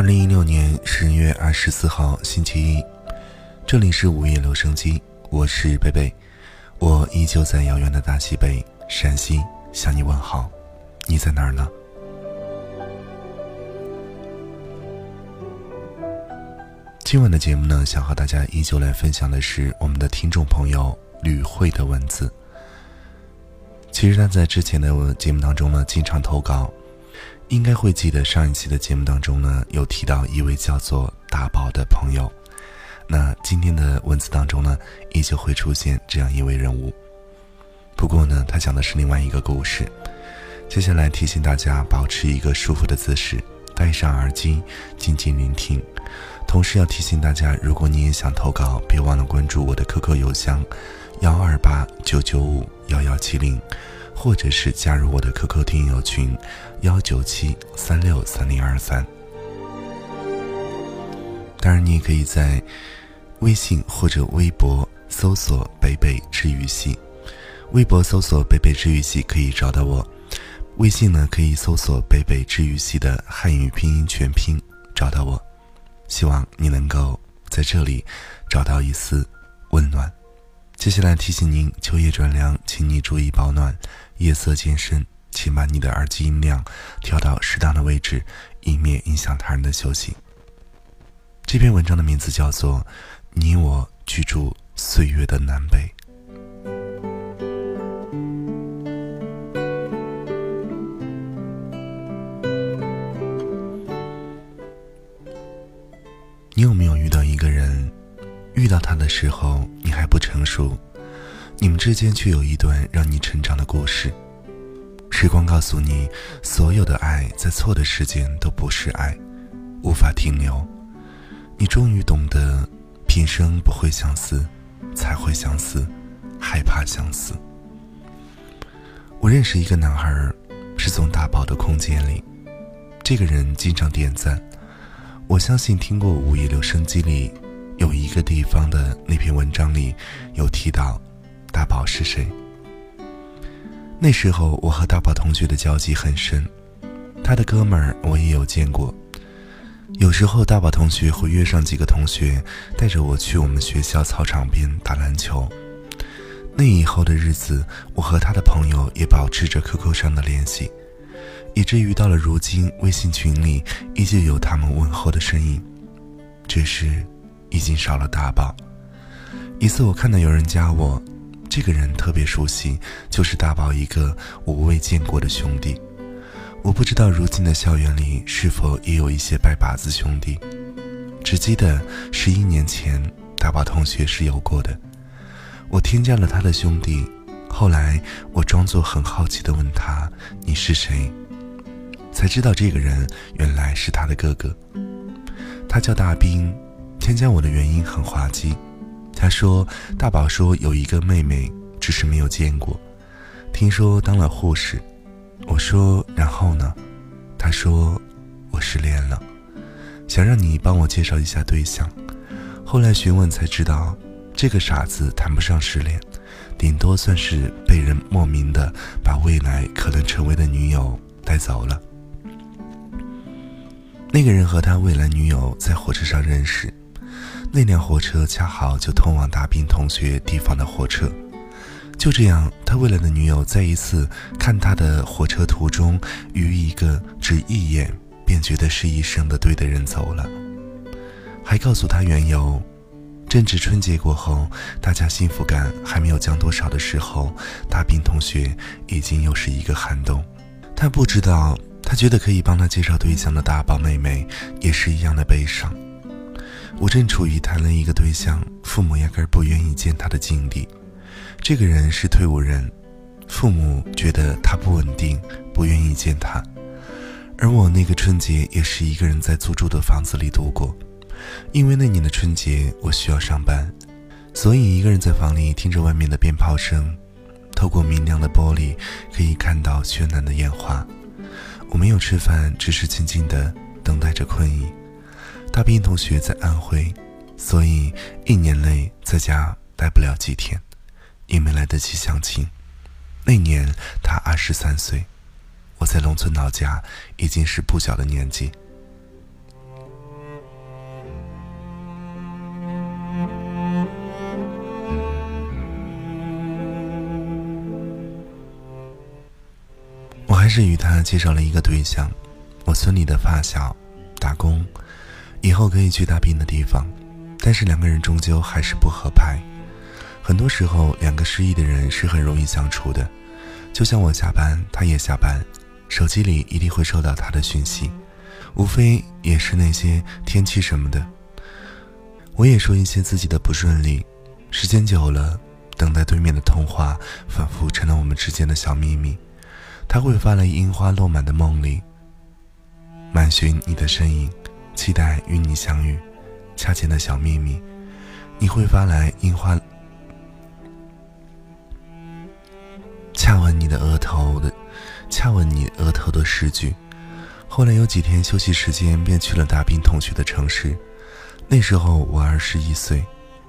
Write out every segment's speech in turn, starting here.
二零一六年十月二十四号星期一，这里是午夜留声机，我是贝贝，我依旧在遥远的大西北陕西向你问好，你在哪儿呢？今晚的节目呢，想和大家依旧来分享的是我们的听众朋友吕慧的文字。其实他在之前的节目当中呢，经常投稿。应该会记得上一期的节目当中呢，有提到一位叫做大宝的朋友。那今天的文字当中呢，依旧会出现这样一位人物。不过呢，他讲的是另外一个故事。接下来提醒大家保持一个舒服的姿势，戴上耳机，静静聆听。同时要提醒大家，如果你也想投稿，别忘了关注我的 QQ 邮箱：幺二八九九五幺幺七零。或者是加入我的 QQ 听友群，幺九七三六三零二三。当然，你也可以在微信或者微博搜索“北北治愈系”，微博搜索“北北治愈系”可以找到我；微信呢，可以搜索“北北治愈系”的汉语拼音全拼找到我。希望你能够在这里找到一丝温暖。接下来提醒您，秋夜转凉，请你注意保暖。夜色渐深，请把你的耳机音量调到适当的位置，以免影响他人的休息。这篇文章的名字叫做《你我居住岁月的南北》。你有没有遇到一个人，遇到他的时候你还不成熟？你们之间却有一段让你成长的故事。时光告诉你，所有的爱在错的时间都不是爱，无法停留。你终于懂得，平生不会相思，才会相思，害怕相思。我认识一个男孩，是从大宝的空间里。这个人经常点赞。我相信听过午夜留声机里有一个地方的那篇文章里有提到。大宝是谁？那时候我和大宝同学的交集很深，他的哥们儿我也有见过。有时候大宝同学会约上几个同学，带着我去我们学校操场边打篮球。那以后的日子，我和他的朋友也保持着 QQ 上的联系，以至于到了如今，微信群里依旧有他们问候的身影，只是已经少了大宝。一次我看到有人加我。这个人特别熟悉，就是大宝一个我未见过的兄弟。我不知道如今的校园里是否也有一些拜把子兄弟，只记得十一年前大宝同学是有过的。我添加了他的兄弟，后来我装作很好奇的问他：“你是谁？”才知道这个人原来是他的哥哥。他叫大兵，添加我的原因很滑稽。他说：“大宝说有一个妹妹，只是没有见过。听说当了护士。”我说：“然后呢？”他说：“我失恋了，想让你帮我介绍一下对象。”后来询问才知道，这个傻子谈不上失恋，顶多算是被人莫名的把未来可能成为的女友带走了。那个人和他未来女友在火车上认识。那辆火车恰好就通往大兵同学地方的火车，就这样，他未来的女友在一次看他的火车途中，与一个只一眼便觉得是一生的对的人走了，还告诉他缘由。正值春节过后，大家幸福感还没有降多少的时候，大兵同学已经又是一个寒冬。他不知道，他觉得可以帮他介绍对象的大宝妹妹也是一样的悲伤。我正处于谈了一个对象，父母压根儿不愿意见他的境地。这个人是退伍人，父母觉得他不稳定，不愿意见他。而我那个春节也是一个人在租住的房子里度过，因为那年的春节我需要上班，所以一个人在房里听着外面的鞭炮声，透过明亮的玻璃可以看到绚烂的烟花。我没有吃饭，只是静静的等待着困意。大斌同学在安徽，所以一年内在家待不了几天，也没来得及相亲。那年他二十三岁，我在农村老家已经是不小的年纪。我还是与他介绍了一个对象，我村里的发小，打工。以后可以去大兵的地方。但是两个人终究还是不合拍。很多时候，两个失意的人是很容易相处的。就像我下班，他也下班，手机里一定会收到他的讯息，无非也是那些天气什么的。我也说一些自己的不顺利。时间久了，等待对面的通话，仿佛成了我们之间的小秘密。他会发来樱花落满的梦里，满寻你的身影，期待与你相遇。恰见的小秘密，你会发来樱花，恰吻你的额头的，恰吻你额头的诗句。后来有几天休息时间，便去了大兵同学的城市。那时候我二十一岁，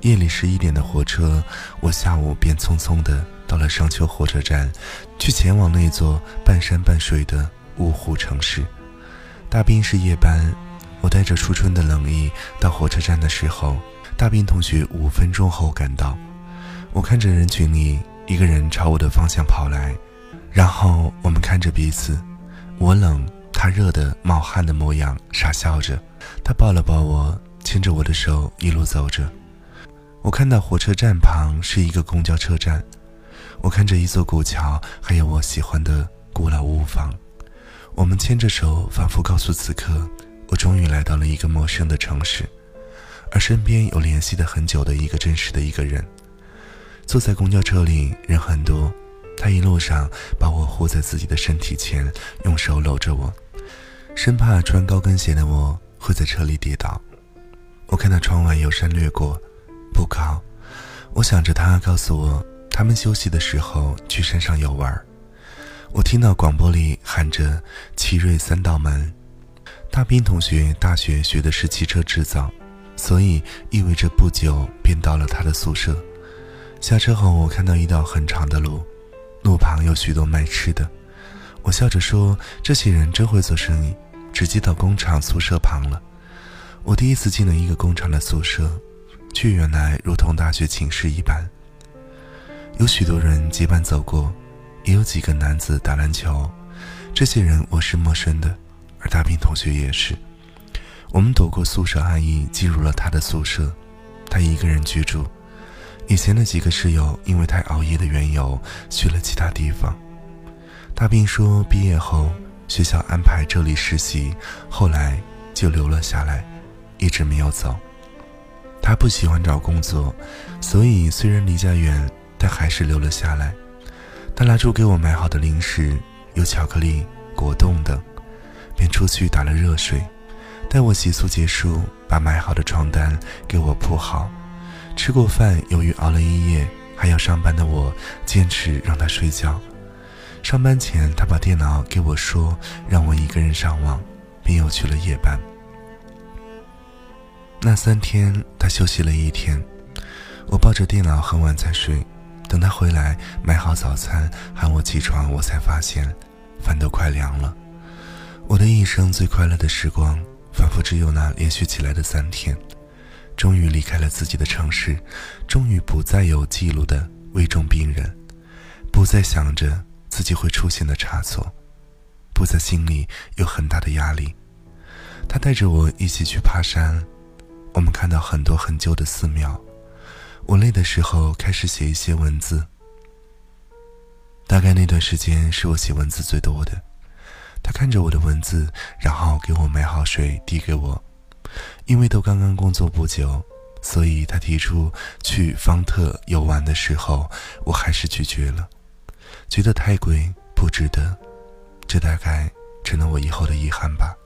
夜里十一点的火车，我下午便匆匆的到了商丘火车站，去前往那座半山半水的芜湖城市。大兵是夜班，我带着初春的冷意到火车站的时候，大兵同学五分钟后赶到。我看着人群里一个人朝我的方向跑来，然后我们看着彼此，我冷他热的冒汗的模样，傻笑着。他抱了抱我。牵着我的手一路走着，我看到火车站旁是一个公交车站，我看着一座古桥，还有我喜欢的古老屋房。我们牵着手，仿佛告诉此刻，我终于来到了一个陌生的城市，而身边有联系的很久的一个真实的一个人。坐在公交车里，人很多，他一路上把我护在自己的身体前，用手搂着我，生怕穿高跟鞋的我会在车里跌倒。我看到窗外有山掠过，不高。我想着他告诉我，他们休息的时候去山上游玩。我听到广播里喊着“奇瑞三道门”。大兵同学大学学的是汽车制造，所以意味着不久便到了他的宿舍。下车后，我看到一道很长的路，路旁有许多卖吃的。我笑着说：“这些人真会做生意，直接到工厂宿舍旁了。”我第一次进了一个工厂的宿舍，却原来如同大学寝室一般。有许多人结伴走过，也有几个男子打篮球。这些人我是陌生的，而大兵同学也是。我们躲过宿舍阿姨，进入了他的宿舍。他一个人居住，以前的几个室友因为太熬夜的缘由，去了其他地方。大兵说，毕业后学校安排这里实习，后来就留了下来。一直没有走。他不喜欢找工作，所以虽然离家远，但还是留了下来。他拿出给我买好的零食，有巧克力、果冻等，便出去打了热水。待我洗漱结束，把买好的床单给我铺好。吃过饭，由于熬了一夜还要上班的我，坚持让他睡觉。上班前，他把电脑给我说，让我一个人上网，便又去了夜班。那三天，他休息了一天。我抱着电脑很晚才睡，等他回来买好早餐喊我起床，我才发现饭都快凉了。我的一生最快乐的时光，仿佛只有那连续起来的三天。终于离开了自己的城市，终于不再有记录的危重病人，不再想着自己会出现的差错，不再心里有很大的压力。他带着我一起去爬山。我们看到很多很旧的寺庙，我累的时候开始写一些文字。大概那段时间是我写文字最多的。他看着我的文字，然后给我买好水递给我。因为都刚刚工作不久，所以他提出去方特游玩的时候，我还是拒绝了，觉得太贵，不值得。这大概成了我以后的遗憾吧。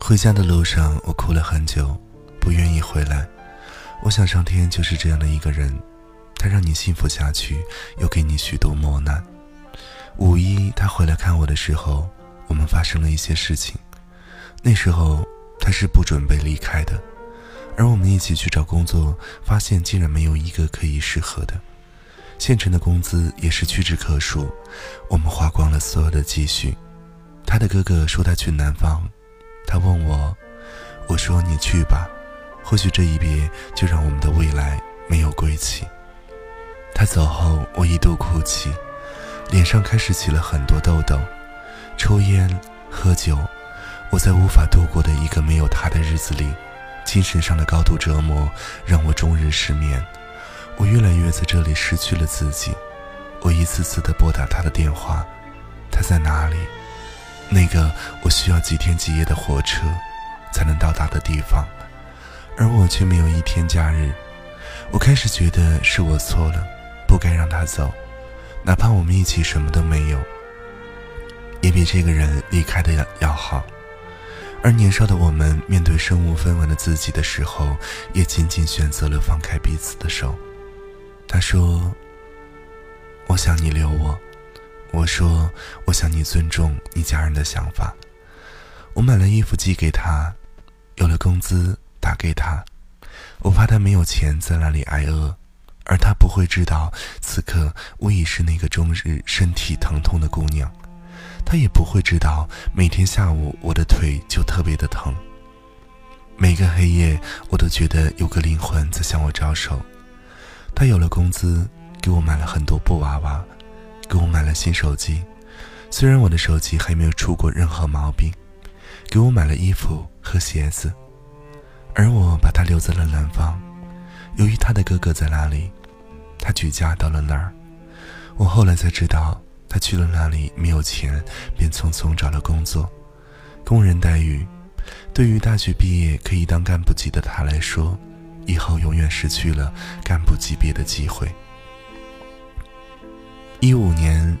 回家的路上，我哭了很久，不愿意回来。我想上天就是这样的一个人，他让你幸福下去，又给你许多磨难。五一他回来看我的时候，我们发生了一些事情。那时候他是不准备离开的，而我们一起去找工作，发现竟然没有一个可以适合的。县城的工资也是屈指可数，我们花光了所有的积蓄。他的哥哥说他去南方。他问我，我说你去吧，或许这一别就让我们的未来没有归期。他走后，我一度哭泣，脸上开始起了很多痘痘。抽烟喝酒，我在无法度过的一个没有他的日子里，精神上的高度折磨让我终日失眠。我越来越在这里失去了自己。我一次次的拨打他的电话，他在哪里？那个我需要几天几夜的火车才能到达的地方，而我却没有一天假日。我开始觉得是我错了，不该让他走，哪怕我们一起什么都没有。也比这个人离开的要要好。而年少的我们，面对身无分文的自己的时候，也仅仅选择了放开彼此的手。他说：“我想你留我。”我说：“我想你尊重你家人的想法。”我买了衣服寄给他，有了工资打给他。我怕他没有钱在那里挨饿，而他不会知道，此刻我已是那个终日身体疼痛的姑娘。他也不会知道，每天下午我的腿就特别的疼。每个黑夜，我都觉得有个灵魂在向我招手。他有了工资，给我买了很多布娃娃，给我买了新手机。虽然我的手机还没有出过任何毛病，给我买了衣服和鞋子。而我把他留在了南方，由于他的哥哥在那里，他举家到了那儿。我后来才知道。他去了那里，没有钱，便匆匆找了工作，工人待遇，对于大学毕业可以当干部级的他来说，以后永远失去了干部级别的机会。一五年，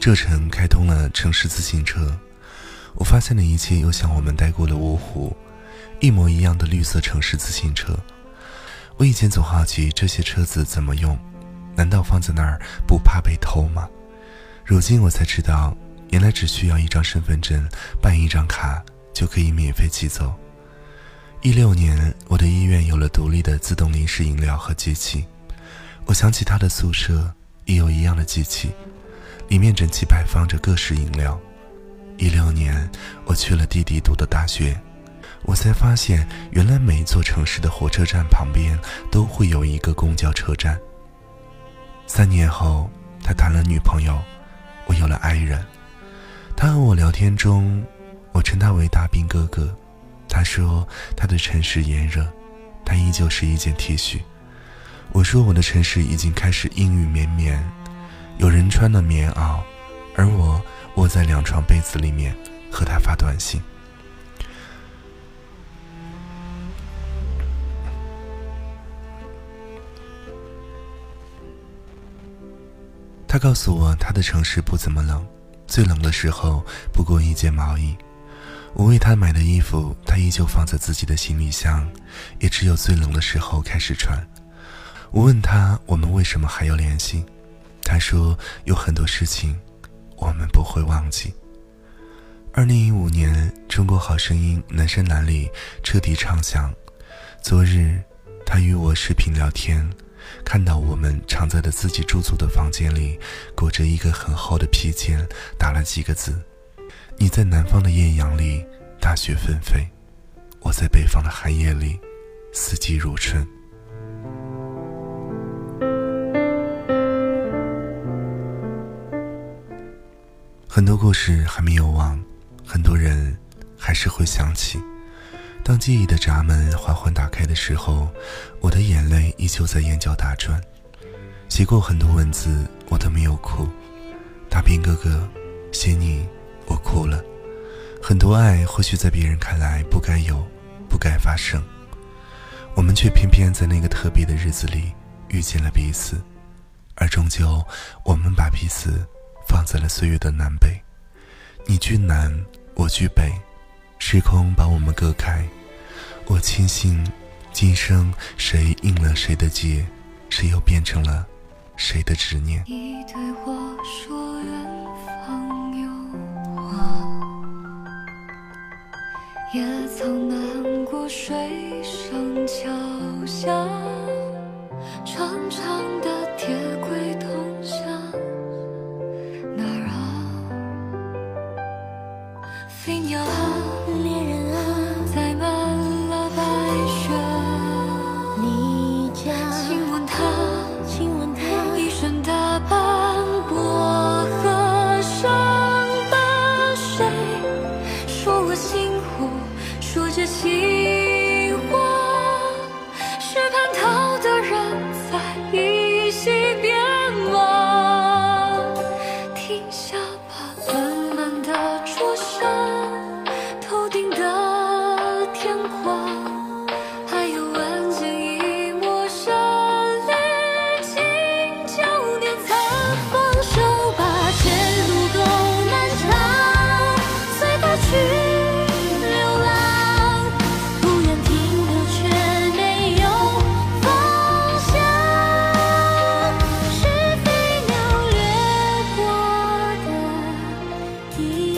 浙城开通了城市自行车，我发现了一切又像我们待过的芜湖，一模一样的绿色城市自行车。我以前总好奇这些车子怎么用，难道放在那儿不怕被偷吗？如今我才知道，原来只需要一张身份证，办一张卡就可以免费骑走。一六年，我的医院有了独立的自动零食饮料和机器。我想起他的宿舍也有一样的机器，里面整齐摆放着各式饮料。一六年，我去了弟弟读的大学，我才发现，原来每座城市的火车站旁边都会有一个公交车站。三年后，他谈了女朋友。我有了爱人，他和我聊天中，我称他为大兵哥哥。他说他的城市炎热，他依旧是一件 T 恤。我说我的城市已经开始阴雨绵绵，有人穿了棉袄，而我窝在两床被子里面和他发短信。他告诉我，他的城市不怎么冷，最冷的时候不过一件毛衣。我为他买的衣服，他依旧放在自己的行李箱，也只有最冷的时候开始穿。我问他，我们为什么还要联系？他说，有很多事情我们不会忘记。二零一五年，《中国好声音》男生男里彻底唱响。昨日，他与我视频聊天。看到我们常在的自己住宿的房间里，裹着一个很厚的披肩，打了几个字：“你在南方的艳阳里，大雪纷飞；我在北方的寒夜里，四季如春。”很多故事还没有忘，很多人还是会想起。当记忆的闸门缓缓打开的时候，我的眼泪依旧在眼角打转。写过很多文字，我都没有哭。大兵哥哥，写你，我哭了。很多爱或许在别人看来不该有，不该发生，我们却偏偏在那个特别的日子里遇见了彼此，而终究，我们把彼此放在了岁月的南北。你居南，我居北。时空把我们隔开，我庆幸今生谁应了谁的劫，谁又变成了谁的执念。你对我说远方有花，也曾难过水上桥下，长长的 keep